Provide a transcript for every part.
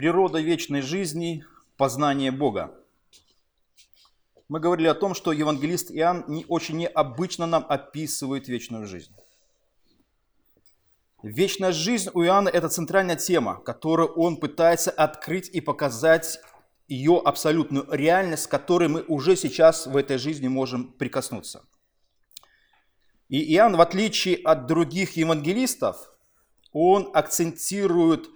Природа вечной жизни – познание Бога. Мы говорили о том, что евангелист Иоанн не, очень необычно нам описывает вечную жизнь. Вечная жизнь у Иоанна – это центральная тема, которую он пытается открыть и показать ее абсолютную реальность, с которой мы уже сейчас в этой жизни можем прикоснуться. И Иоанн, в отличие от других евангелистов, он акцентирует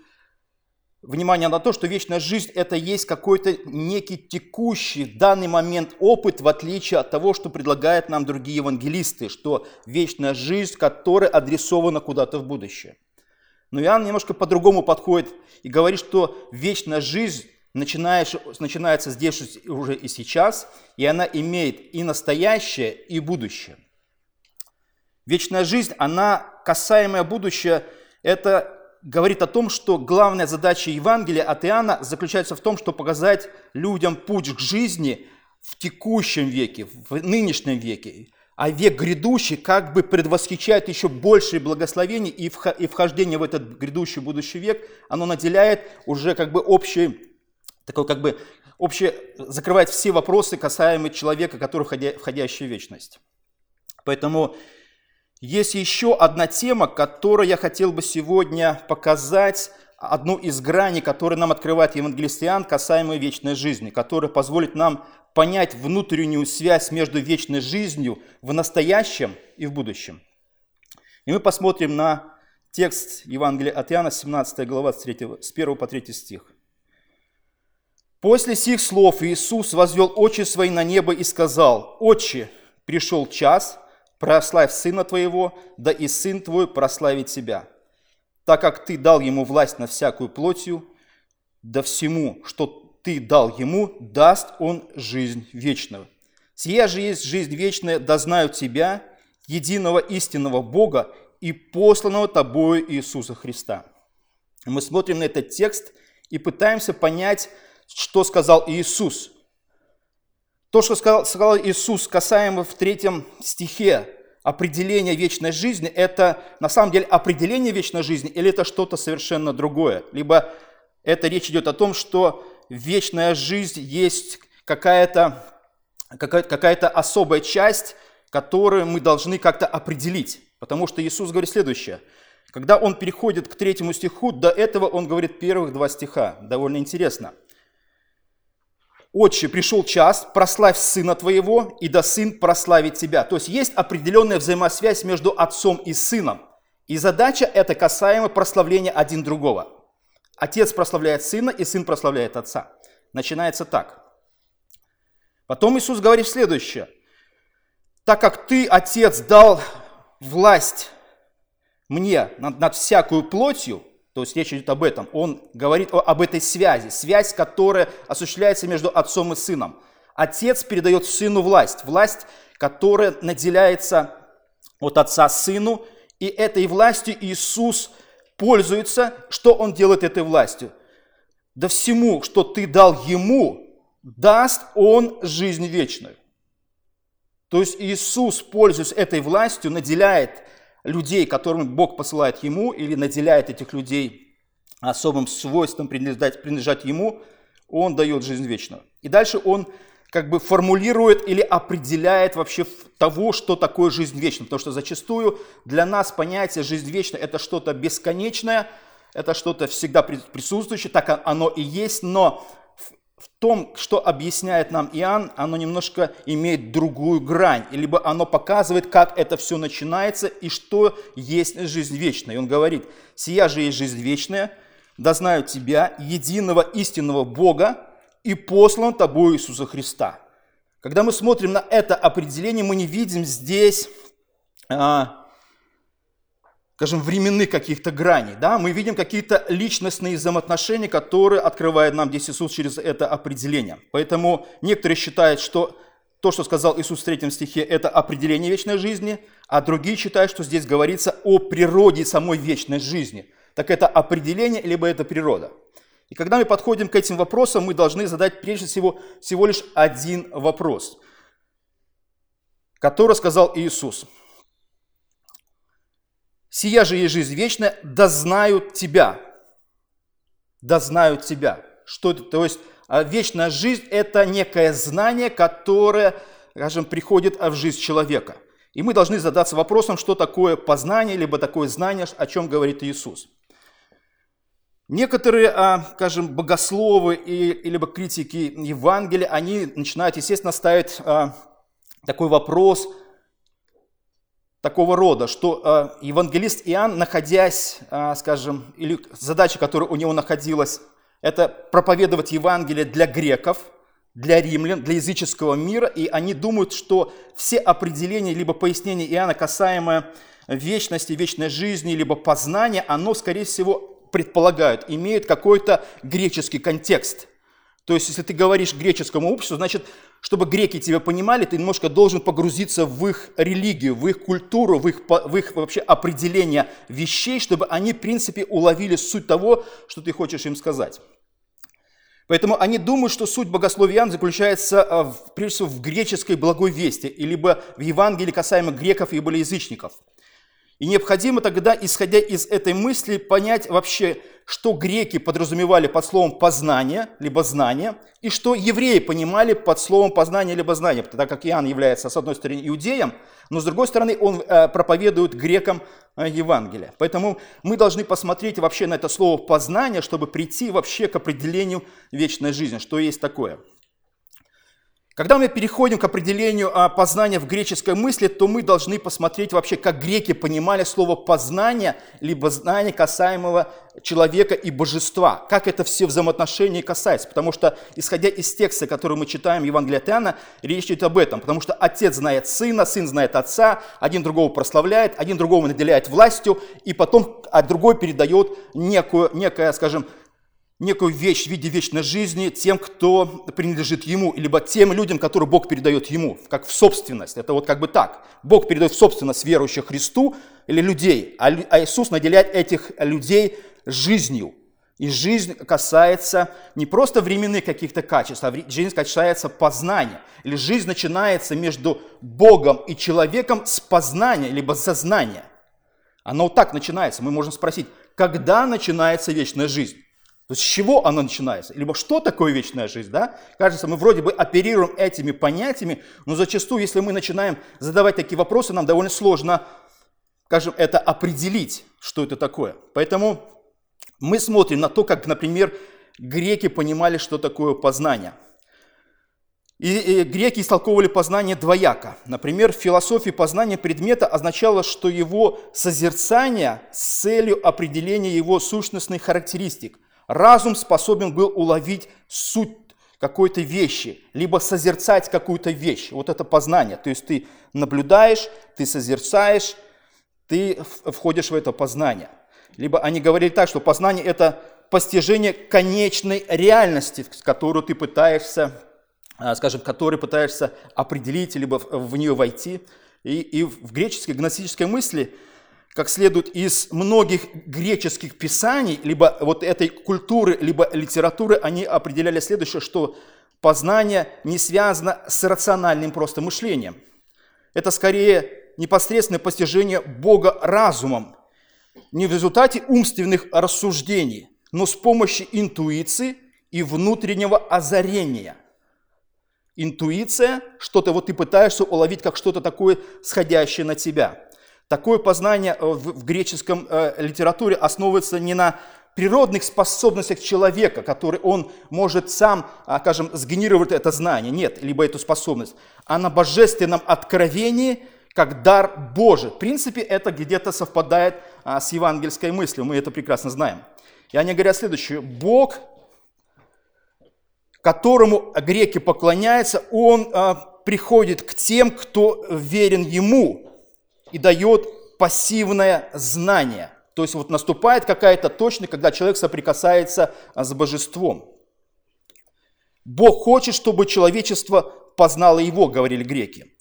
внимание на то, что вечная жизнь – это есть какой-то некий текущий данный момент опыт, в отличие от того, что предлагают нам другие евангелисты, что вечная жизнь, которая адресована куда-то в будущее. Но Иоанн немножко по-другому подходит и говорит, что вечная жизнь начинается здесь уже и сейчас, и она имеет и настоящее, и будущее. Вечная жизнь, она касаемая будущее, это говорит о том, что главная задача Евангелия от Иоанна заключается в том, чтобы показать людям путь к жизни в текущем веке, в нынешнем веке. А век грядущий как бы предвосхищает еще большие благословения, и вхождение в этот грядущий будущий век, оно наделяет уже как бы общий, такой как бы общее, закрывает все вопросы, касаемые человека, который входящий в вечность. Поэтому есть еще одна тема, которую я хотел бы сегодня показать, одну из граней, которую нам открывает евангелист Иоанн, касаемой вечной жизни, которая позволит нам понять внутреннюю связь между вечной жизнью в настоящем и в будущем. И мы посмотрим на текст Евангелия от Иоанна, 17 глава, с, 3, с 1 по 3 стих. «После сих слов Иисус возвел очи свои на небо и сказал, «Отче, пришел час, прославь Сына Твоего, да и Сын Твой прославит Тебя, так как Ты дал Ему власть на всякую плотью, да всему, что Ты дал Ему, даст Он жизнь вечную. Сия же есть жизнь вечная, да знают Тебя, единого истинного Бога и посланного Тобою Иисуса Христа». Мы смотрим на этот текст и пытаемся понять, что сказал Иисус – то, что сказал, сказал Иисус касаемо в третьем стихе определения вечной жизни, это на самом деле определение вечной жизни или это что-то совершенно другое? Либо это речь идет о том, что вечная жизнь есть какая-то какая, какая особая часть, которую мы должны как-то определить. Потому что Иисус говорит следующее. Когда он переходит к третьему стиху, до этого он говорит первых два стиха. Довольно интересно – Отче, пришел час, прославь сына твоего, и да сын прославит тебя. То есть есть определенная взаимосвязь между отцом и сыном. И задача это касаемо прославления один другого. Отец прославляет сына, и сын прославляет отца. Начинается так. Потом Иисус говорит следующее. Так как ты, Отец, дал власть мне над, над всякую плотью, то есть речь идет об этом. Он говорит об этой связи, связь, которая осуществляется между отцом и сыном. Отец передает сыну власть, власть, которая наделяется от отца сыну, и этой властью Иисус пользуется. Что он делает этой властью? Да всему, что ты дал ему, даст он жизнь вечную. То есть Иисус, пользуясь этой властью, наделяет людей, которым Бог посылает ему, или наделяет этих людей особым свойством принадлежать, принадлежать ему, он дает жизнь вечную. И дальше он как бы формулирует или определяет вообще того, что такое жизнь вечная. Потому что зачастую для нас понятие жизнь вечная – это что-то бесконечное, это что-то всегда присутствующее, так оно и есть, но в том, что объясняет нам Иоанн, оно немножко имеет другую грань, либо оно показывает, как это все начинается и что есть жизнь вечная. И он говорит, «Сия же есть жизнь вечная, да знаю тебя, единого истинного Бога и послан тобой Иисуса Христа». Когда мы смотрим на это определение, мы не видим здесь а, скажем, временных каких-то граней. Да? Мы видим какие-то личностные взаимоотношения, которые открывает нам здесь Иисус через это определение. Поэтому некоторые считают, что то, что сказал Иисус в третьем стихе, это определение вечной жизни, а другие считают, что здесь говорится о природе самой вечной жизни. Так это определение, либо это природа. И когда мы подходим к этим вопросам, мы должны задать прежде всего всего лишь один вопрос, который сказал Иисус – Сия же есть жизнь вечная, да знают Тебя, да знают тебя. Что это? То есть а вечная жизнь – это некое знание, которое, скажем, приходит в жизнь человека. И мы должны задаться вопросом, что такое познание, либо такое знание, о чем говорит Иисус. Некоторые, а, скажем, богословы и, либо критики Евангелия, они начинают, естественно, ставить а, такой вопрос такого рода, что евангелист Иоанн, находясь, скажем, или задача, которая у него находилась, это проповедовать Евангелие для греков, для римлян, для языческого мира, и они думают, что все определения либо пояснения Иоанна, касаемое вечности, вечной жизни, либо познания, оно, скорее всего, предполагают, имеют какой-то греческий контекст. То есть, если ты говоришь греческому обществу, значит, чтобы греки тебя понимали, ты немножко должен погрузиться в их религию, в их культуру, в их, в их вообще определение вещей, чтобы они, в принципе, уловили суть того, что ты хочешь им сказать. Поэтому они думают, что суть богословиян заключается а, прежде всего в греческой благой вести, либо в Евангелии касаемо греков и язычников. И необходимо тогда, исходя из этой мысли, понять вообще, что греки подразумевали под словом «познание», либо «знание», и что евреи понимали под словом «познание», либо «знание», так как Иоанн является, с одной стороны, иудеем, но с другой стороны, он э, проповедует грекам э, Евангелие. Поэтому мы должны посмотреть вообще на это слово «познание», чтобы прийти вообще к определению вечной жизни, что есть такое – когда мы переходим к определению а, познания в греческой мысли, то мы должны посмотреть вообще, как греки понимали слово «познание», либо знание касаемого человека и божества, как это все взаимоотношения касается. Потому что, исходя из текста, который мы читаем Евангелия от речь идет об этом. Потому что отец знает сына, сын знает отца, один другого прославляет, один другого наделяет властью, и потом а другой передает некую, некое, скажем, некую вещь в виде вечной жизни тем, кто принадлежит ему, либо тем людям, которые Бог передает ему, как в собственность. Это вот как бы так. Бог передает в собственность верующих Христу или людей, а, а Иисус наделяет этих людей жизнью. И жизнь касается не просто временных каких-то качеств, а жизнь касается познания. Или жизнь начинается между Богом и человеком с познания, либо сознания. Оно вот так начинается. Мы можем спросить, когда начинается вечная жизнь? То есть с чего она начинается? Либо что такое вечная жизнь, да? Кажется, мы вроде бы оперируем этими понятиями, но зачастую, если мы начинаем задавать такие вопросы, нам довольно сложно, скажем, это определить, что это такое. Поэтому мы смотрим на то, как, например, греки понимали, что такое познание. И, греки истолковывали познание двояко. Например, в философии познание предмета означало, что его созерцание с целью определения его сущностных характеристик. Разум способен был уловить суть какой-то вещи, либо созерцать какую-то вещь. Вот это познание. То есть ты наблюдаешь, ты созерцаешь, ты входишь в это познание. Либо они говорили так, что познание – это постижение конечной реальности, которую ты пытаешься, а, скажем, которую пытаешься определить, либо в нее войти. И, и в греческой гностической мысли – как следует из многих греческих писаний, либо вот этой культуры, либо литературы, они определяли следующее, что познание не связано с рациональным просто мышлением. Это скорее непосредственное постижение Бога разумом, не в результате умственных рассуждений, но с помощью интуиции и внутреннего озарения. Интуиция, что-то вот ты пытаешься уловить как что-то такое, сходящее на тебя – Такое познание э, в греческом э, литературе основывается не на природных способностях человека, который он может сам, а, скажем, сгенерировать это знание, нет, либо эту способность, а на божественном откровении, как дар Божий. В принципе, это где-то совпадает а, с евангельской мыслью, мы это прекрасно знаем. И они говорят следующее, Бог, которому греки поклоняются, Он а, приходит к тем, кто верен Ему, и дает пассивное знание. То есть вот наступает какая-то точность, когда человек соприкасается а, с божеством. Бог хочет, чтобы человечество познало его, говорили греки.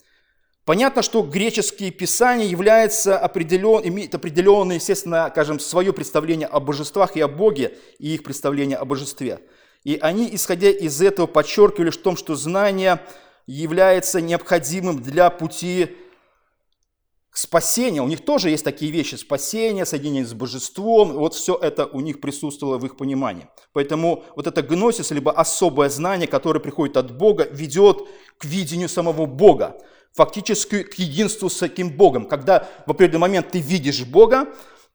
Понятно, что греческие писания являются определен, имеют определенное, естественно, скажем, свое представление о божествах и о Боге, и их представление о божестве. И они, исходя из этого, подчеркивали в том, что знание является необходимым для пути спасения. У них тоже есть такие вещи, спасение, соединение с божеством. Вот все это у них присутствовало в их понимании. Поэтому вот это гносис, либо особое знание, которое приходит от Бога, ведет к видению самого Бога. Фактически к единству с таким Богом. Когда в определенный момент ты видишь Бога,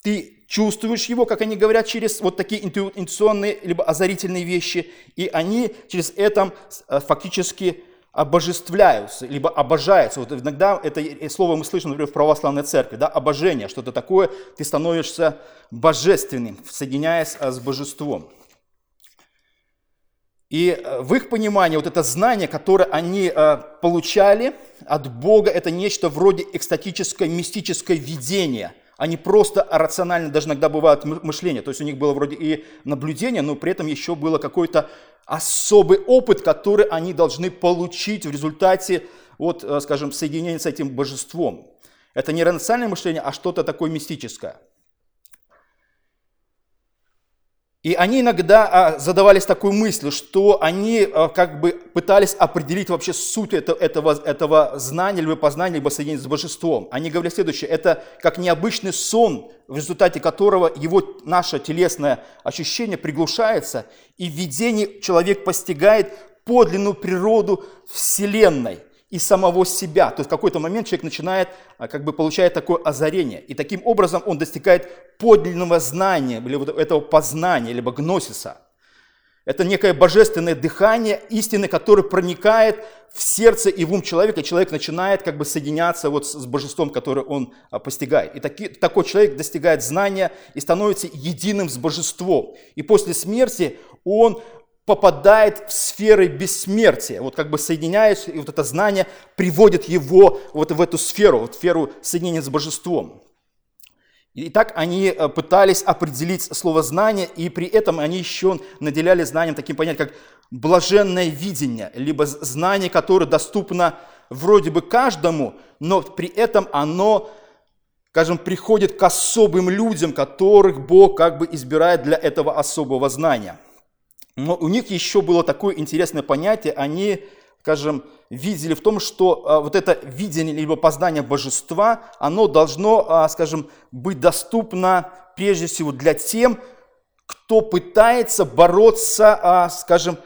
ты чувствуешь его, как они говорят, через вот такие интуиционные либо озарительные вещи, и они через это э, фактически обожествляются, либо обожаются. Вот иногда это слово мы слышим, например, в православной церкви, да, обожение, что-то такое, ты становишься божественным, соединяясь э, с божеством. И э, в их понимании вот это знание, которое они получали от Бога, это нечто вроде экстатическое, мистическое видение – они просто рационально, даже иногда бывают мышление. То есть у них было вроде и наблюдение, но при этом еще было какой-то особый опыт, который они должны получить в результате, вот, э, скажем, соединения с этим божеством. Это не рациональное мышление, а что-то такое мистическое. И они иногда а, задавались такой мыслью, что они а, как бы пытались определить вообще суть этого, этого, этого знания, либо познания, либо соединения с божеством. Они говорили следующее, это как необычный сон, в результате которого его наше телесное ощущение приглушается, и в видении человек постигает подлинную природу Вселенной и самого себя. То есть в какой-то момент человек начинает, а, как бы получает такое озарение. И таким образом он достигает подлинного знания, или вот этого познания, либо гносиса. Это некое божественное дыхание истины, которое проникает в сердце и в ум человека, и человек начинает как бы соединяться вот с божеством, которое он а, постигает. И таки, такой человек достигает знания и становится единым с божеством. И после смерти он попадает в сферы бессмертия, вот как бы соединяясь, и вот это знание приводит его вот в эту сферу, вот сферу соединения с божеством. И так они э, пытались определить слово знание, и при этом они еще наделяли знанием таким понятием, как блаженное видение, либо знание, которое доступно вроде бы каждому, но при этом оно, скажем, приходит к особым людям, которых Бог как бы избирает для этого особого знания – но у них еще было такое интересное понятие, они, скажем, видели в том, что а, вот это видение либо познание божества, оно должно, а, скажем, быть доступно прежде всего для тем, кто пытается бороться, а, скажем,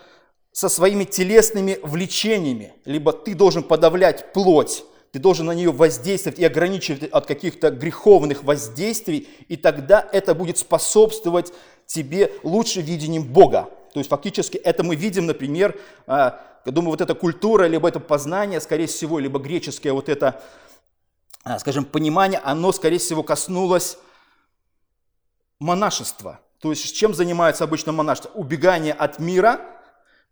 со своими телесными влечениями. Либо ты должен подавлять плоть, ты должен на нее воздействовать и ограничивать от каких-то греховных воздействий, и тогда это будет способствовать тебе лучше видением Бога. То есть фактически это мы видим, например, а, я думаю, вот эта культура, либо это познание, скорее всего, либо греческое вот это, а, скажем, понимание, оно, скорее всего, коснулось монашества. То есть чем занимается обычно монашество? Убегание от мира –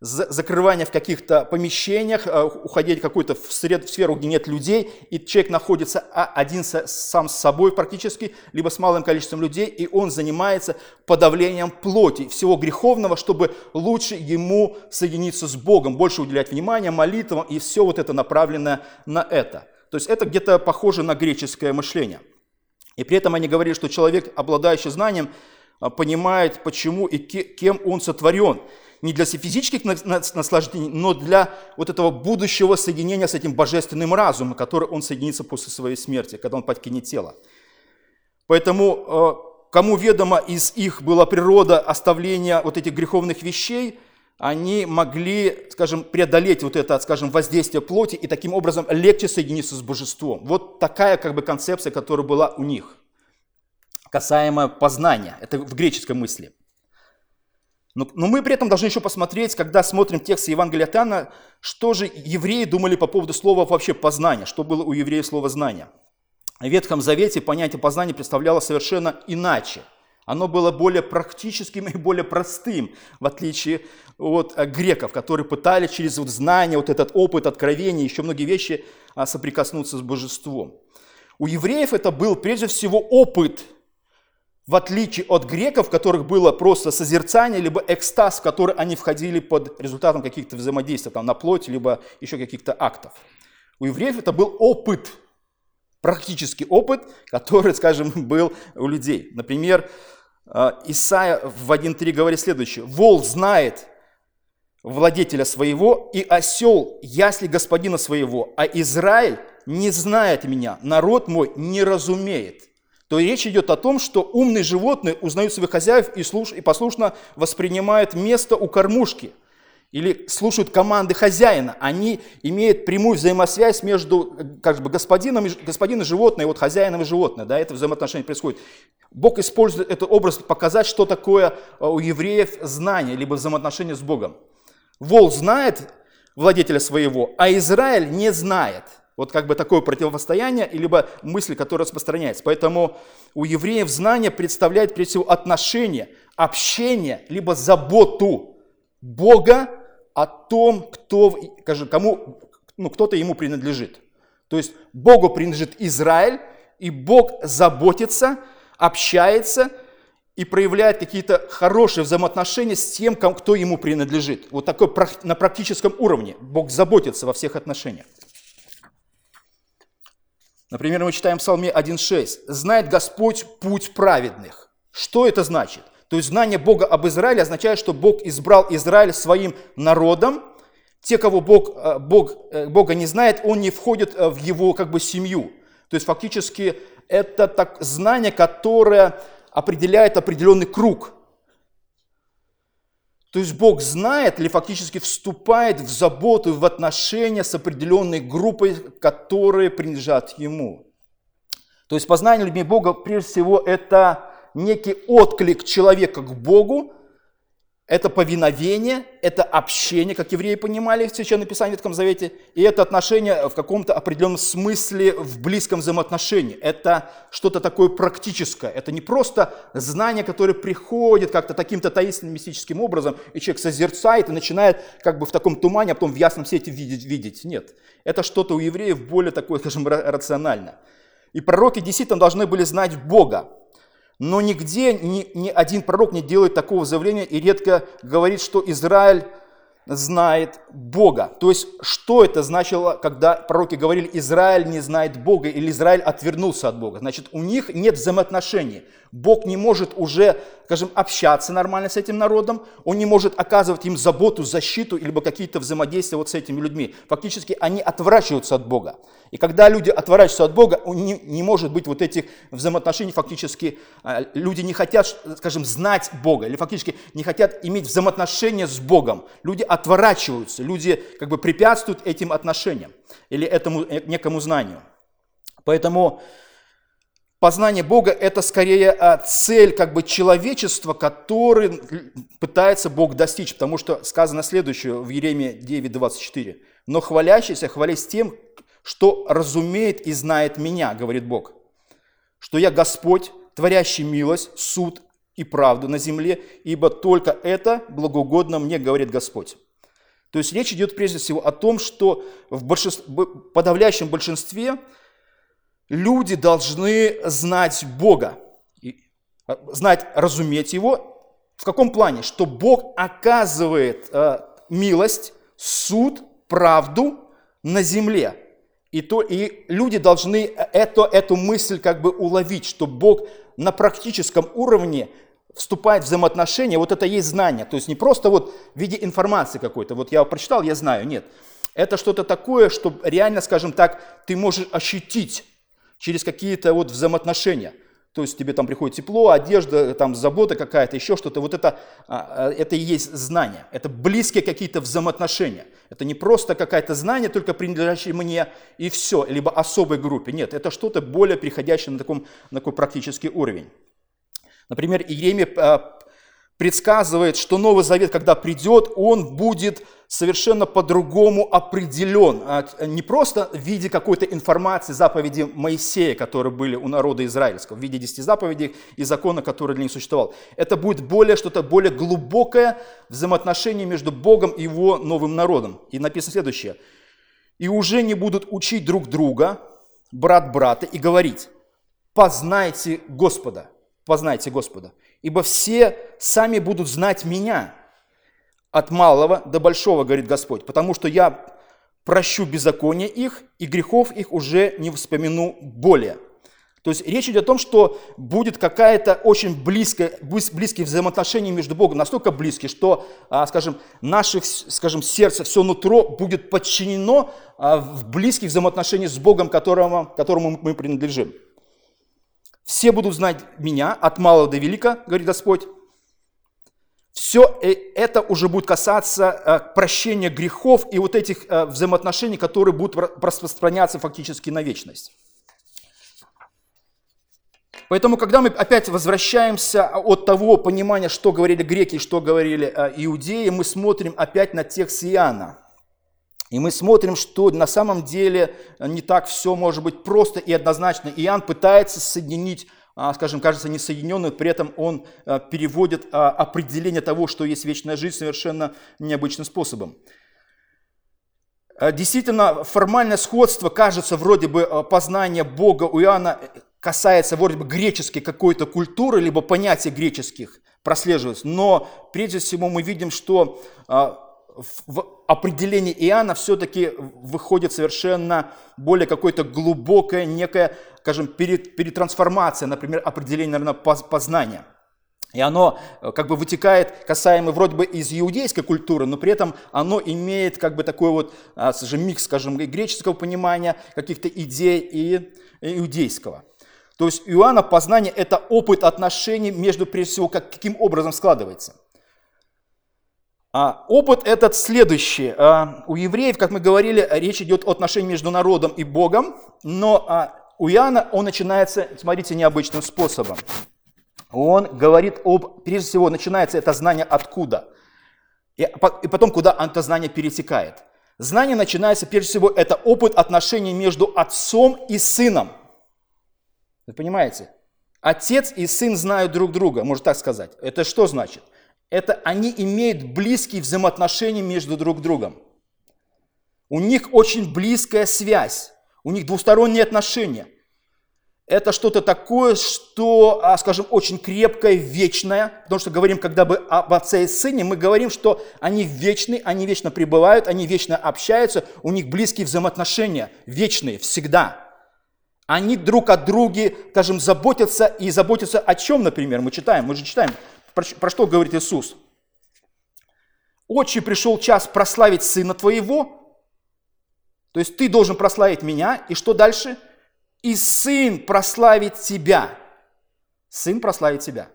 закрывание в каких-то помещениях, э, уходить в какую-то сферу, где нет людей, и человек находится один сам с собой практически, либо с малым количеством людей, и он занимается подавлением плоти, всего греховного, чтобы лучше ему соединиться с Богом, больше уделять внимание молитвам, и все вот это направлено на это. То есть это где-то похоже на греческое мышление. И при этом они говорили, что человек, обладающий знанием, э, понимает, почему и кем он сотворен не для физических наслаждений, но для вот этого будущего соединения с этим божественным разумом, который он соединится после своей смерти, когда он покинет тело. Поэтому, э, кому ведомо из их была природа оставления вот этих греховных вещей, они могли, скажем, преодолеть вот это, скажем, воздействие плоти и таким образом легче соединиться с божеством. Вот такая как бы концепция, которая была у них, касаемо познания. Это в греческой мысли. Но, но мы при этом должны еще посмотреть, когда смотрим текст Евангелия от что же евреи думали по поводу слова вообще познания, что было у евреев слово знания. В Ветхом Завете понятие познания представляло совершенно иначе. Оно было более практическим и более простым, в отличие от э, греков, которые пытались через вот знание, вот этот опыт, откровения, еще многие вещи а, соприкоснуться с божеством. У евреев это был прежде всего опыт – в отличие от греков, которых было просто созерцание, либо экстаз, в который они входили под результатом каких-то взаимодействий там, на плоть, либо еще каких-то актов. У евреев это был опыт, практический опыт, который, скажем, был у людей. Например, э, Исаия в 1.3 говорит следующее. «Вол знает владетеля своего, и осел ясли господина своего, а Израиль не знает меня, народ мой не разумеет. То речь идет о том, что умные животные узнают своих хозяев и, слуш... и послушно воспринимают место у кормушки или слушают команды хозяина. Они имеют прямую взаимосвязь между как бы, господином, господином животное, и вот хозяином и животное. Да, это взаимоотношение происходит. Бог использует этот образ показать, что такое э, у евреев знание, либо взаимоотношение с Богом. Вол знает владетеля своего, а Израиль не знает – вот как бы такое противостояние, либо мысль, которая распространяется. Поэтому у евреев знание представляет прежде всего отношение, общение, либо заботу Бога о том, кто, скажем, кому, ну, кто-то ему принадлежит. То есть Богу принадлежит Израиль, и Бог заботится, общается и проявляет какие-то хорошие взаимоотношения с тем, кто ему принадлежит. Вот такой на практическом уровне. Бог заботится во всех отношениях. Например, мы читаем в Псалме 1.6. «Знает Господь путь праведных». Что это значит? То есть знание Бога об Израиле означает, что Бог избрал Израиль своим народом. Те, кого Бог, э, Бог, э, Бога не знает, он не входит э, в его как бы, семью. То есть фактически это так, знание, которое определяет определенный круг – то есть Бог знает или фактически вступает в заботу, в отношения с определенной группой, которые принадлежат Ему. То есть познание людьми Бога, прежде всего, это некий отклик человека к Богу, это повиновение, это общение, как евреи понимали в Священном Писании в Ветхом Завете, и это отношение в каком-то определенном смысле в близком взаимоотношении. Это что-то такое практическое. Это не просто знание, которое приходит как-то таким-то таинственным мистическим образом, и человек созерцает и начинает как бы в таком тумане, а потом в ясном свете видеть. видеть. Нет. Это что-то у евреев более такое, скажем, рационально. И пророки действительно должны были знать Бога. Но нигде ни, ни один пророк не делает такого заявления и редко говорит, что Израиль знает Бога. То есть, что это значило, когда пророки говорили, Израиль не знает Бога или Израиль отвернулся от Бога? Значит, у них нет взаимоотношений. Бог не может уже, скажем, общаться нормально с этим народом, он не может оказывать им заботу, защиту, либо какие-то взаимодействия вот с этими людьми. Фактически они отворачиваются от Бога. И когда люди отворачиваются от Бога, не, не может быть вот этих взаимоотношений, фактически а, люди не хотят, скажем, знать Бога, или фактически не хотят иметь взаимоотношения с Богом. Люди отворачиваются, люди как бы препятствуют этим отношениям или этому э, некому знанию. Поэтому Познание Бога – это скорее а, цель как бы человечества, который пытается Бог достичь, потому что сказано следующее в Еремии 9:24. «Но хвалящийся хвались тем, что разумеет и знает меня, говорит Бог, что я Господь, творящий милость, суд и правду на земле, ибо только это благоугодно мне, говорит Господь». То есть речь идет прежде всего о том, что в большинстве, подавляющем большинстве – люди должны знать Бога, а, знать, разуметь Его. В каком плане? Что Бог оказывает э, милость, суд, правду на земле. И, то, и люди должны это, эту мысль как бы уловить, что Бог на практическом уровне вступает в взаимоотношения, вот это есть знание. То есть не просто вот в виде информации какой-то, вот я прочитал, я знаю, нет. Это что-то такое, что реально, скажем так, ты можешь ощутить через какие-то вот взаимоотношения. То есть тебе там приходит тепло, одежда, там забота какая-то, еще что-то. Вот это, а, а, это и есть знание. Это близкие какие-то взаимоотношения. Это не просто какое-то знание, только принадлежащее мне и все, либо особой группе. Нет, это что-то более приходящее на, таком, на такой практический уровень. Например, Иеремия а, предсказывает, что Новый Завет, когда придет, он будет совершенно по-другому определен. А, не просто в виде какой-то информации, заповеди Моисея, которые были у народа израильского, в виде десяти заповедей и закона, который для них существовал. Это будет более что-то более глубокое взаимоотношение между Богом и его новым народом. И написано следующее. «И уже не будут учить друг друга, брат брата, и говорить, познайте Господа, познайте Господа, ибо все сами будут знать меня, от малого до большого, говорит Господь, потому что я прощу беззаконие их, и грехов их уже не вспомину более. То есть речь идет о том, что будет какая-то очень близкая, близкие взаимоотношения между Богом, настолько близкие, что, а, скажем, наше, скажем, сердце, все нутро будет подчинено а, в близких взаимоотношениях с Богом, которому, которому мы принадлежим. Все будут знать меня от малого до велика, говорит Господь. Все э, это уже будет касаться э, прощения грехов и вот этих э, взаимоотношений, которые будут распространяться фактически на вечность. Поэтому, когда мы опять возвращаемся от того понимания, что говорили греки что говорили иудеи, мы смотрим опять на текст Иоанна. И мы смотрим, что на самом деле не так все может быть просто и однозначно. Иоанн пытается соединить а, скажем, кажется несоединенным, при этом он а, переводит а, определение того, что есть вечная жизнь, совершенно необычным способом. Действительно, формальное сходство, кажется, вроде бы познание Бога у Иоанна касается вроде бы греческой какой-то культуры, либо понятия греческих прослеживается. Но прежде всего мы видим, что в определении Иоанна все-таки выходит совершенно более какое-то глубокое, некое, скажем, перетрансформация, например, определение, наверное, познания. И оно э, как бы вытекает, касаемо вроде бы из иудейской культуры, но при этом оно имеет как бы такой вот, а, скажем, микс, скажем, греческого понимания, каких-то идей и иудейского. То есть Иоанна познание – это опыт отношений между, прежде всего, как, каким образом складывается – опыт этот следующий. А, у евреев, как мы говорили, речь идет о отношении между народом и Богом, но а, у Иоанна он начинается, смотрите, необычным способом. Он говорит об, прежде всего, начинается это знание откуда, и потом куда это знание перетекает. Знание начинается, прежде всего, это опыт отношений между отцом и сыном. Вы понимаете? Отец и сын знают друг друга, можно так сказать. Это что значит? Это они имеют близкие взаимоотношения между друг другом. У них очень близкая связь, у них двусторонние отношения. Это что-то такое, что, а, скажем, очень крепкое, вечное, потому что говорим, когда бы об отце и сыне, мы говорим, что они вечны, они вечно пребывают, они вечно общаются, у них близкие взаимоотношения, вечные, всегда. Они друг о друге, скажем, заботятся и заботятся о чем, например, мы читаем, мы же читаем про, про что говорит Иисус? Отче, пришел час прославить Сына Твоего. То есть ты должен прославить меня. И что дальше? И Сын прославит Тебя. Сын прославит Тебя.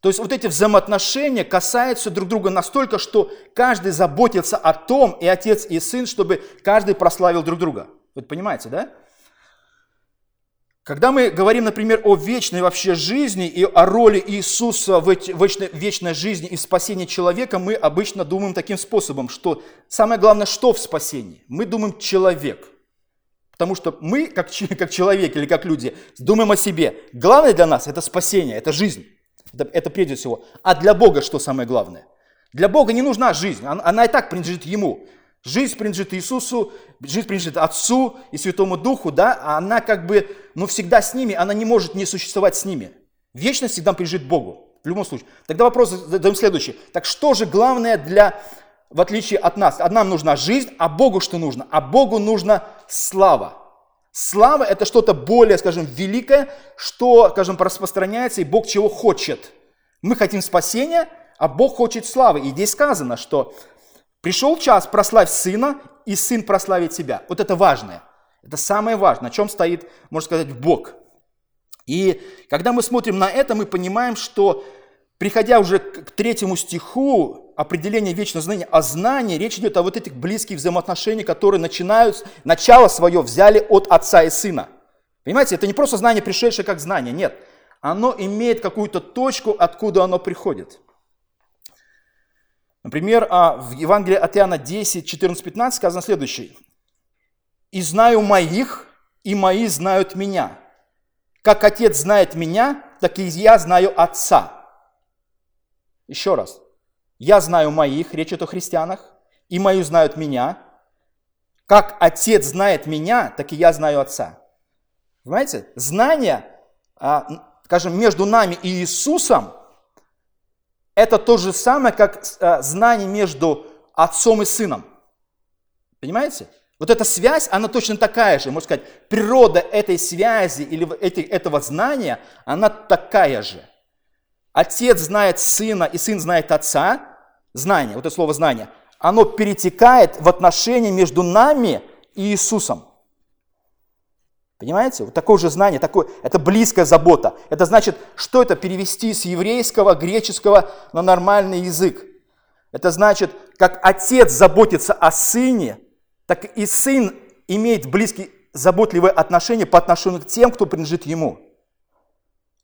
То есть вот эти взаимоотношения касаются друг друга настолько, что каждый заботится о том, и отец, и сын, чтобы каждый прославил друг друга. Вы понимаете, да? Когда мы говорим, например, о вечной вообще жизни и о роли Иисуса в вечной, вечной жизни и спасении человека, мы обычно думаем таким способом, что самое главное, что в спасении? Мы думаем человек. Потому что мы, как, как человек или как люди, думаем о себе. Главное для нас – это спасение, это жизнь. Это, это прежде всего. А для Бога что самое главное? Для Бога не нужна жизнь, она, она и так принадлежит Ему. Жизнь принадлежит Иисусу, жизнь принадлежит Отцу и Святому Духу, да, а она как бы, ну, всегда с ними, она не может не существовать с ними. Вечность всегда принадлежит Богу, в любом случае. Тогда вопрос задаем следующий. Так что же главное для, в отличие от нас? А нам нужна жизнь, а Богу что нужно? А Богу нужна слава. Слава – это что-то более, скажем, великое, что, скажем, распространяется, и Бог чего хочет. Мы хотим спасения, а Бог хочет славы. И здесь сказано, что Пришел час, прославь сына, и сын прославит тебя. Вот это важное. Это самое важное, на чем стоит, можно сказать, Бог. И когда мы смотрим на это, мы понимаем, что, приходя уже к третьему стиху, определение вечного знания, о знании, речь идет о вот этих близких взаимоотношениях, которые начинают, начало свое взяли от отца и сына. Понимаете, это не просто знание, пришедшее как знание, нет. Оно имеет какую-то точку, откуда оно приходит. Например, а, в Евангелии от Иоанна 10, 14, 15 сказано следующее. «И знаю моих, и мои знают меня. Как Отец знает меня, так и я знаю Отца». Еще раз. «Я знаю моих», речь идет о христианах, «и мои знают меня». Как Отец знает меня, так и я знаю Отца. Понимаете? Знание, а, скажем, между нами и Иисусом – это то же самое, как э, знание между отцом и сыном. Понимаете? Вот эта связь, она точно такая же. Можно сказать, природа этой связи или этого знания, она такая же. Отец знает сына, и сын знает отца. Знание, вот это слово знание, оно перетекает в отношения между нами и Иисусом. Понимаете? Вот такое же знание, такое, это близкая забота. Это значит, что это перевести с еврейского, греческого на нормальный язык. Это значит, как отец заботится о сыне, так и сын имеет близкие, заботливые отношения по отношению к тем, кто принадлежит ему.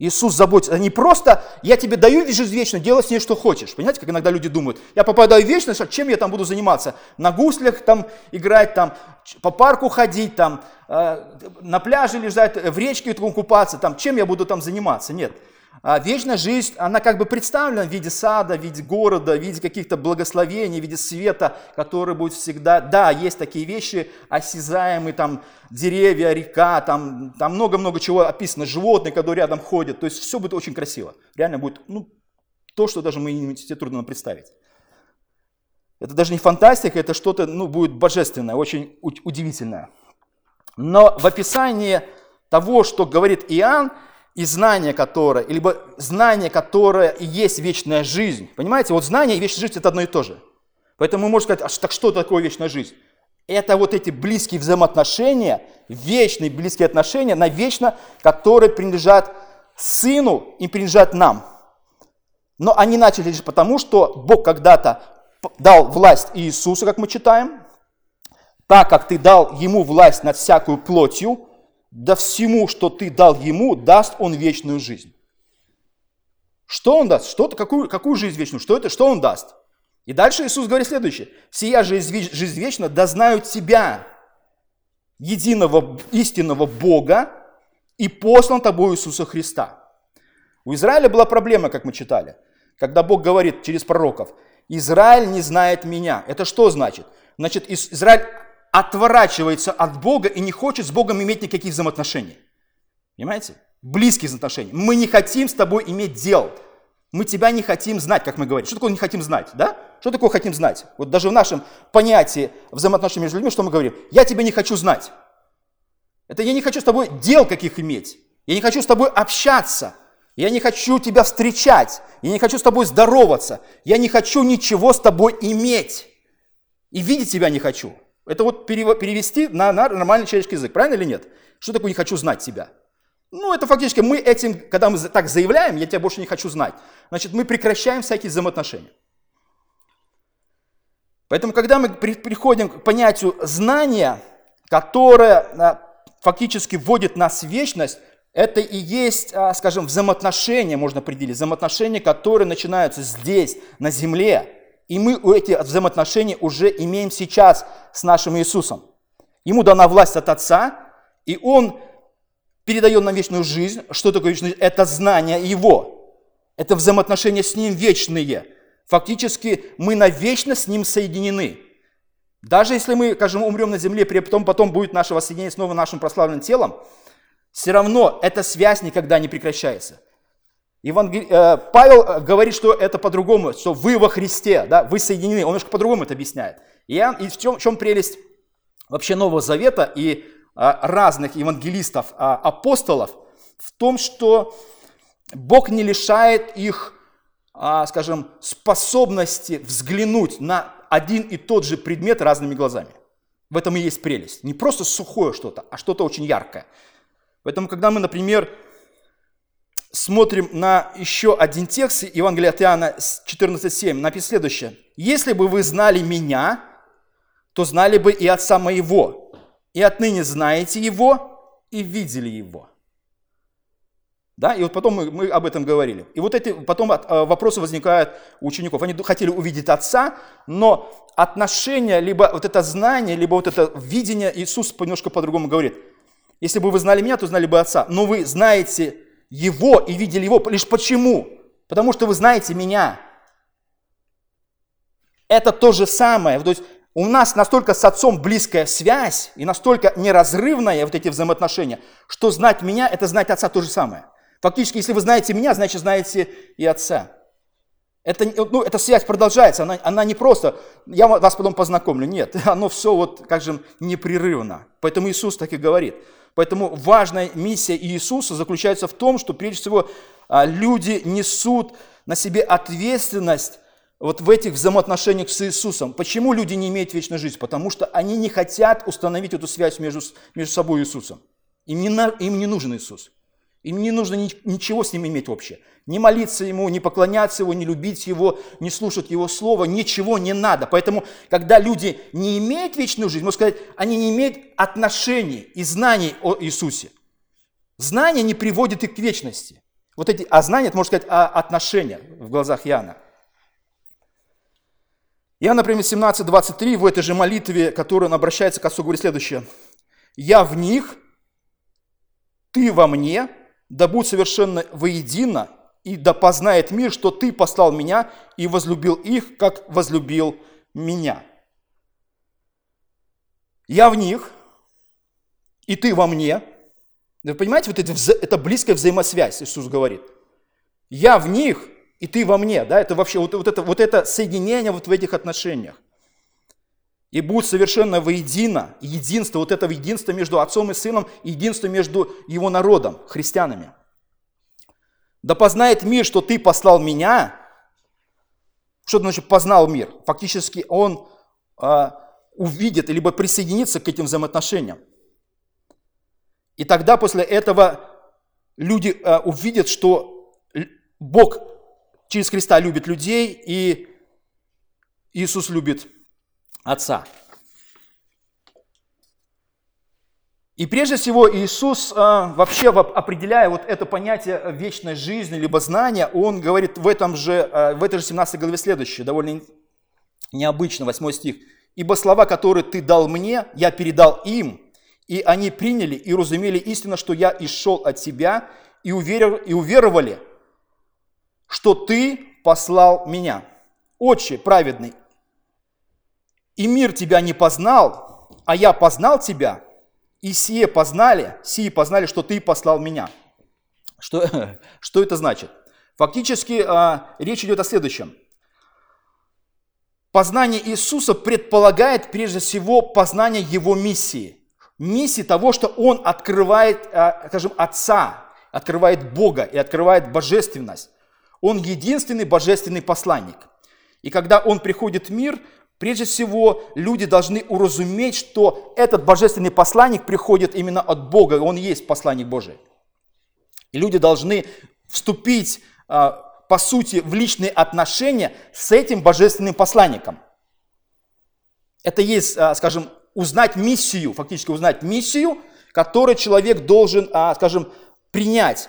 Иисус заботится. Не просто «я тебе даю жизнь вечную, делай с ней что хочешь». Понимаете, как иногда люди думают, я попадаю в вечность, а чем я там буду заниматься? На гуслях там играть, там, по парку ходить, там, э, на пляже лежать, в речке купаться, там, чем я буду там заниматься? Нет. А вечная жизнь, она как бы представлена в виде сада, в виде города, в виде каких-то благословений, в виде света, который будет всегда. Да, есть такие вещи осязаемые, там деревья, река, там много-много чего описано, животные, которые рядом ходят. То есть все будет очень красиво. Реально будет ну, то, что даже мы себе трудно представить. Это даже не фантастика, это что-то ну, будет божественное, очень удивительное. Но в описании того, что говорит Иоанн, и знание которое, либо знание, которое и есть вечная жизнь. Понимаете, вот знание и вечная жизнь – это одно и то же. Поэтому мы можем сказать, а так что такое вечная жизнь? Это вот эти близкие взаимоотношения, вечные близкие отношения, навечно, которые принадлежат Сыну и принадлежат нам. Но они начали лишь потому, что Бог когда-то дал власть Иисусу, как мы читаем, так как ты дал ему власть над всякую плотью, да всему, что ты дал ему, даст он вечную жизнь. Что он даст? Что, какую, какую жизнь вечную? Что это? Что он даст? И дальше Иисус говорит следующее. «Сия жизнь, жизнь вечна, да знают тебя, единого истинного Бога, и послан тобой Иисуса Христа». У Израиля была проблема, как мы читали, когда Бог говорит через пророков, «Израиль не знает меня». Это что значит? Значит, Израиль отворачивается от Бога и не хочет с Богом иметь никаких взаимоотношений. Понимаете? Близкие взаимоотношения. Мы не хотим с тобой иметь дел. Мы тебя не хотим знать, как мы говорим. Что такое не хотим знать, да? Что такое хотим знать? Вот даже в нашем понятии взаимоотношений между людьми, что мы говорим? Я тебя не хочу знать. Это я не хочу с тобой дел каких иметь. Я не хочу с тобой общаться. Я не хочу тебя встречать. Я не хочу с тобой здороваться. Я не хочу ничего с тобой иметь. И видеть тебя не хочу. Это вот перевести на, нормальный человеческий язык, правильно или нет? Что такое «не хочу знать тебя»? Ну, это фактически мы этим, когда мы так заявляем, я тебя больше не хочу знать, значит, мы прекращаем всякие взаимоотношения. Поэтому, когда мы приходим к понятию знания, которое а, фактически вводит нас в вечность, это и есть, а, скажем, взаимоотношения, можно определить, взаимоотношения, которые начинаются здесь, на земле, и мы эти взаимоотношения уже имеем сейчас с нашим Иисусом. Ему дана власть от Отца, и Он передает нам вечную жизнь. Что такое вечная жизнь? Это знание Его. Это взаимоотношения с Ним вечные. Фактически мы навечно с Ним соединены. Даже если мы, скажем, умрем на земле, потом, потом будет наше воссоединение снова нашим прославленным телом, все равно эта связь никогда не прекращается. Евангел... Э, Павел э, говорит, что это по-другому, что вы во Христе, да, вы соединены. Он немножко по-другому это объясняет. И, и в, чем, в чем прелесть вообще Нового Завета и а, разных евангелистов, а, апостолов? В том, что Бог не лишает их, а, скажем, способности взглянуть на один и тот же предмет разными глазами. В этом и есть прелесть. Не просто сухое что-то, а что-то очень яркое. Поэтому, когда мы, например, смотрим на еще один текст Евангелия от Иоанна 14.7. Написано следующее. «Если бы вы знали меня, то знали бы и Отца моего, и отныне знаете Его и видели Его». Да, и вот потом мы, мы об этом говорили. И вот эти потом от, э, вопросы возникают у учеников. Они хотели увидеть Отца, но отношение, либо вот это знание, либо вот это видение, Иисус немножко по-другому говорит. Если бы вы знали меня, то знали бы Отца. Но вы знаете его и видели Его. Лишь почему? Потому что вы знаете меня. Это то же самое. То есть у нас настолько с Отцом близкая связь и настолько неразрывная вот эти взаимоотношения, что знать меня – это знать Отца то же самое. Фактически, если вы знаете меня, значит, знаете и Отца. Это, ну, эта связь продолжается, она, она не просто, я вас потом познакомлю, нет, оно все вот, как же, непрерывно. Поэтому Иисус так и говорит. Поэтому важная миссия Иисуса заключается в том, что прежде всего а, люди несут на себе ответственность вот в этих взаимоотношениях с Иисусом. Почему люди не имеют вечной жизни? Потому что они не хотят установить эту связь между, между собой и Иисусом. Им не, им не нужен Иисус. Им не нужно ничего с ним иметь общее. Не молиться ему, не поклоняться его, не любить его, не слушать его слова, ничего не надо. Поэтому, когда люди не имеют вечную жизнь, можно сказать, они не имеют отношений и знаний о Иисусе. Знания не приводят их к вечности. Вот эти, а знания, это можно сказать, а отношения в глазах Иоанна. Иоанн, например, 17.23 в этой же молитве, которой он обращается к Отцу, говорит следующее. «Я в них, ты во мне, да будь совершенно воедино, и да познает мир, что ты послал меня и возлюбил их, как возлюбил меня. Я в них, и ты во мне. Вы понимаете, вот это, это близкая взаимосвязь, Иисус говорит. Я в них, и ты во мне. Да? Это вообще вот, вот, это, вот это соединение вот в этих отношениях. И будет совершенно воедино, единство, вот это единство между Отцом и Сыном, единство между Его народом, христианами. Да познает мир, что ты послал меня. Что значит познал мир? Фактически он э, увидит, либо присоединится к этим взаимоотношениям. И тогда после этого люди э, увидят, что Бог через Христа любит людей, и Иисус любит Отца. И прежде всего Иисус, а, вообще определяя вот это понятие вечной жизни, либо знания, Он говорит в, этом же, а, в этой же 17 главе следующее, довольно необычно, 8 стих. «Ибо слова, которые ты дал мне, я передал им, и они приняли и разумели истину, что я исшел от тебя, и, уверовали, и уверовали, что ты послал меня. Отче праведный, и мир тебя не познал, а я познал тебя, и сие познали, сие познали, что ты послал меня. Что, что это значит? Фактически а, речь идет о следующем. Познание Иисуса предполагает прежде всего познание Его миссии. Миссии того, что Он открывает, а, скажем, Отца, открывает Бога и открывает божественность. Он единственный божественный посланник. И когда Он приходит в мир, Прежде всего, люди должны уразуметь, что этот божественный посланник приходит именно от Бога, он есть посланник Божий. И люди должны вступить, а, по сути, в личные отношения с этим божественным посланником. Это есть, а, скажем, узнать миссию, фактически узнать миссию, которую человек должен, а, скажем, принять.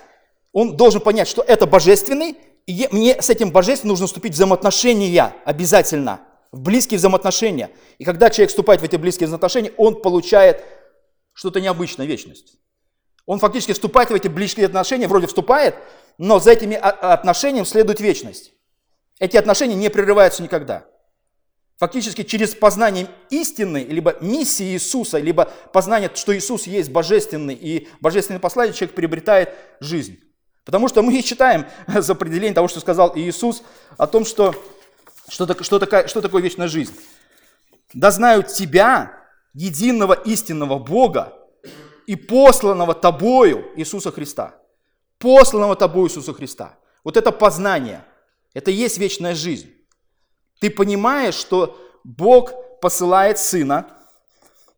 Он должен понять, что это божественный, и мне с этим божественным нужно вступить в взаимоотношения обязательно – в близкие взаимоотношения. И когда человек вступает в эти близкие взаимоотношения, он получает что-то необычное, вечность. Он фактически вступает в эти близкие отношения, вроде вступает, но за этими отношениями следует вечность. Эти отношения не прерываются никогда. Фактически через познание истины, либо миссии Иисуса, либо познание, что Иисус есть божественный и божественный посланник, человек приобретает жизнь. Потому что мы считаем за определение того, что сказал Иисус, о том, что что, так, что, такая, что такое вечная жизнь? Да знают тебя, единого истинного Бога и посланного тобою Иисуса Христа. Посланного тобою Иисуса Христа. Вот это познание, это и есть вечная жизнь. Ты понимаешь, что Бог посылает Сына,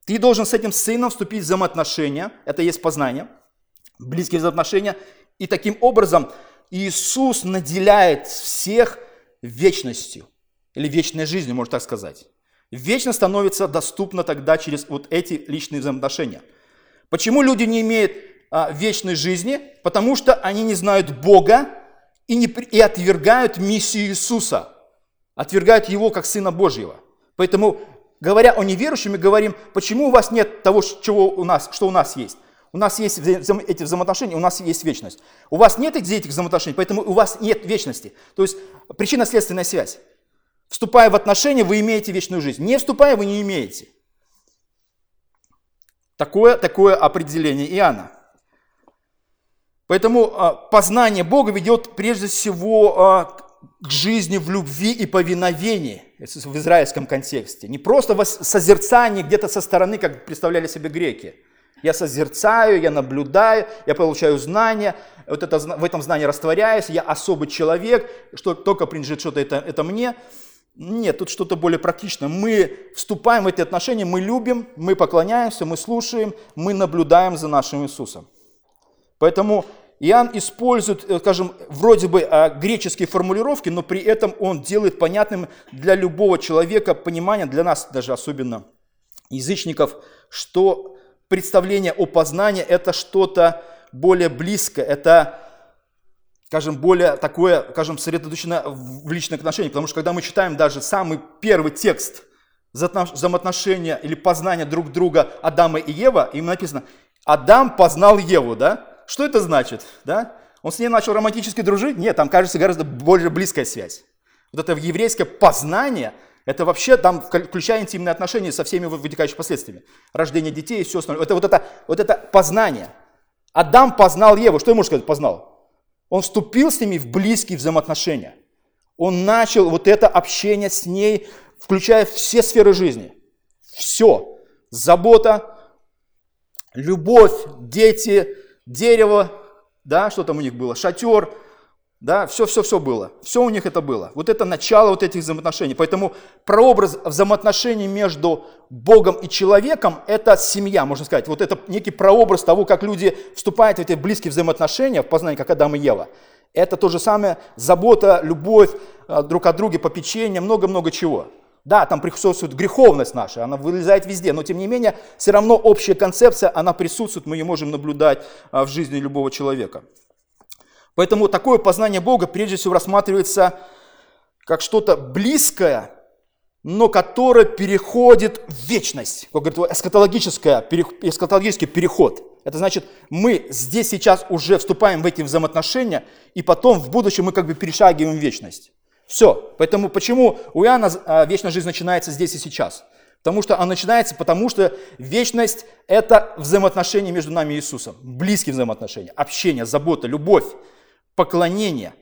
ты должен с этим Сыном вступить в взаимоотношения, это и есть познание, близкие взаимоотношения, и таким образом Иисус наделяет всех вечностью или вечной жизнью, можно так сказать. Вечно становится доступно тогда через вот эти личные взаимоотношения. Почему люди не имеют а, вечной жизни? Потому что они не знают Бога и, не, и отвергают миссию Иисуса, отвергают Его как Сына Божьего. Поэтому, говоря о неверующих, мы говорим, почему у вас нет того, чего у нас, что у нас есть. У нас есть эти взаимоотношения, у нас есть вечность. У вас нет этих взаимоотношений, поэтому у вас нет вечности. То есть причинно-следственная связь. Вступая в отношения, вы имеете вечную жизнь. Не вступая, вы не имеете. Такое, такое определение Иоанна. Поэтому а, познание Бога ведет прежде всего а, к жизни в любви и повиновении в израильском контексте. Не просто в созерцании где-то со стороны, как представляли себе греки. Я созерцаю, я наблюдаю, я получаю знания, вот это, в этом знании растворяюсь, я особый человек, что только принадлежит что-то это, это мне. Нет, тут что-то более практичное. Мы вступаем в эти отношения, мы любим, мы поклоняемся, мы слушаем, мы наблюдаем за нашим Иисусом. Поэтому Иоанн использует, э, скажем, вроде бы а, греческие формулировки, но при этом он делает понятным для любого человека понимание, для нас даже особенно язычников, что представление о познании – это что-то более близкое, это, скажем, более такое, скажем, сосредоточено в личных отношениях. Потому что когда мы читаем даже самый первый текст взаимоотношения или познания друг друга Адама и Ева, им написано «Адам познал Еву», да? Что это значит? Да? Он с ней начал романтически дружить? Нет, там, кажется, гораздо более близкая связь. Вот это еврейское познание, это вообще там, включая интимные отношения со всеми вытекающими последствиями. Рождение детей и все остальное. Это вот это, вот это познание. Адам познал Еву. Что ему сказать познал? Он вступил с ними в близкие взаимоотношения. Он начал вот это общение с ней, включая все сферы жизни. Все. Забота, любовь, дети, дерево, да, что там у них было, шатер, да, все-все-все было. Все у них это было. Вот это начало вот этих взаимоотношений. Поэтому прообраз взаимоотношений между Богом и человеком – это семья, можно сказать. Вот это некий прообраз того, как люди вступают в эти близкие взаимоотношения, в познание, как Адам и Ева. Это то же самое забота, любовь а, друг о друге, попечение, много-много чего. Да, там присутствует греховность наша, она вылезает везде, но тем не менее, все равно общая концепция, она присутствует, мы ее можем наблюдать а, в жизни любого человека. Поэтому такое познание Бога прежде всего рассматривается как что-то близкое, но которое переходит в вечность. Как говорит, эскатологическое, эскатологический переход. Это значит, мы здесь сейчас уже вступаем в эти взаимоотношения, и потом в будущем мы как бы перешагиваем в вечность. Все. Поэтому почему у Иоанна а, вечная жизнь начинается здесь и сейчас? Потому что она начинается, потому что вечность – это взаимоотношения между нами и Иисусом. Близкие взаимоотношения, общение, забота, любовь, поклонение.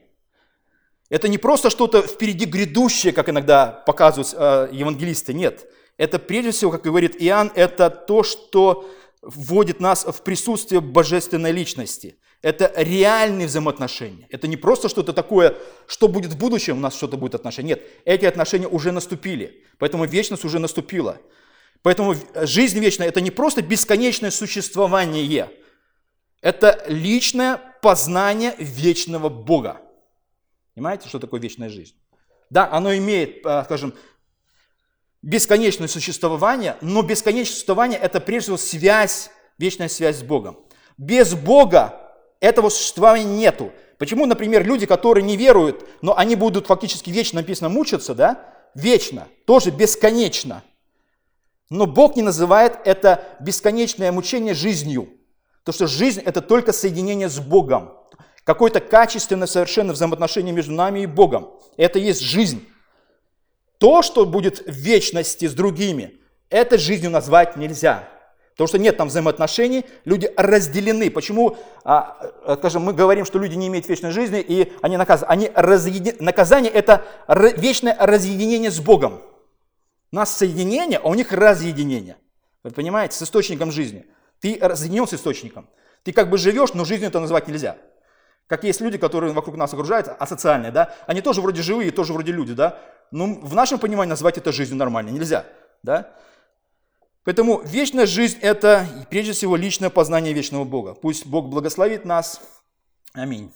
Это не просто что-то впереди грядущее, как иногда показывают э, евангелисты, нет. Это прежде всего, как говорит Иоанн, это то, что вводит нас в присутствие божественной личности. Это реальные взаимоотношения. Это не просто что-то такое, что будет в будущем, у нас что-то будет отношения. Нет, эти отношения уже наступили. Поэтому вечность уже наступила. Поэтому жизнь вечная – это не просто бесконечное существование. Это личное познание вечного Бога. Понимаете, что такое вечная жизнь? Да, оно имеет, э, скажем, бесконечное существование, но бесконечное существование – это прежде всего связь, вечная связь с Богом. Без Бога этого существования нету. Почему, например, люди, которые не веруют, но они будут фактически вечно, написано, мучиться, да? Вечно, тоже бесконечно. Но Бог не называет это бесконечное мучение жизнью. То, что жизнь – это только соединение с Богом. Какое-то качественное, совершенно взаимоотношение между нами и Богом. Это есть жизнь. То, что будет в вечности с другими, это жизнью назвать нельзя. Потому что нет там взаимоотношений, люди разделены. Почему, а, а, скажем, мы говорим, что люди не имеют вечной жизни, и они наказаны. Они разъедин... Наказание – это вечное разъединение с Богом. У нас соединение, а у них разъединение. Вы понимаете, с источником жизни. Ты разъединен с источником. Ты как бы живешь, но жизнью это назвать нельзя. Как есть люди, которые вокруг нас окружают, асоциальные, да, они тоже вроде живые, тоже вроде люди, да, но в нашем понимании назвать это жизнью нормально нельзя, да. Поэтому вечная жизнь – это прежде всего личное познание вечного Бога. Пусть Бог благословит нас. Аминь.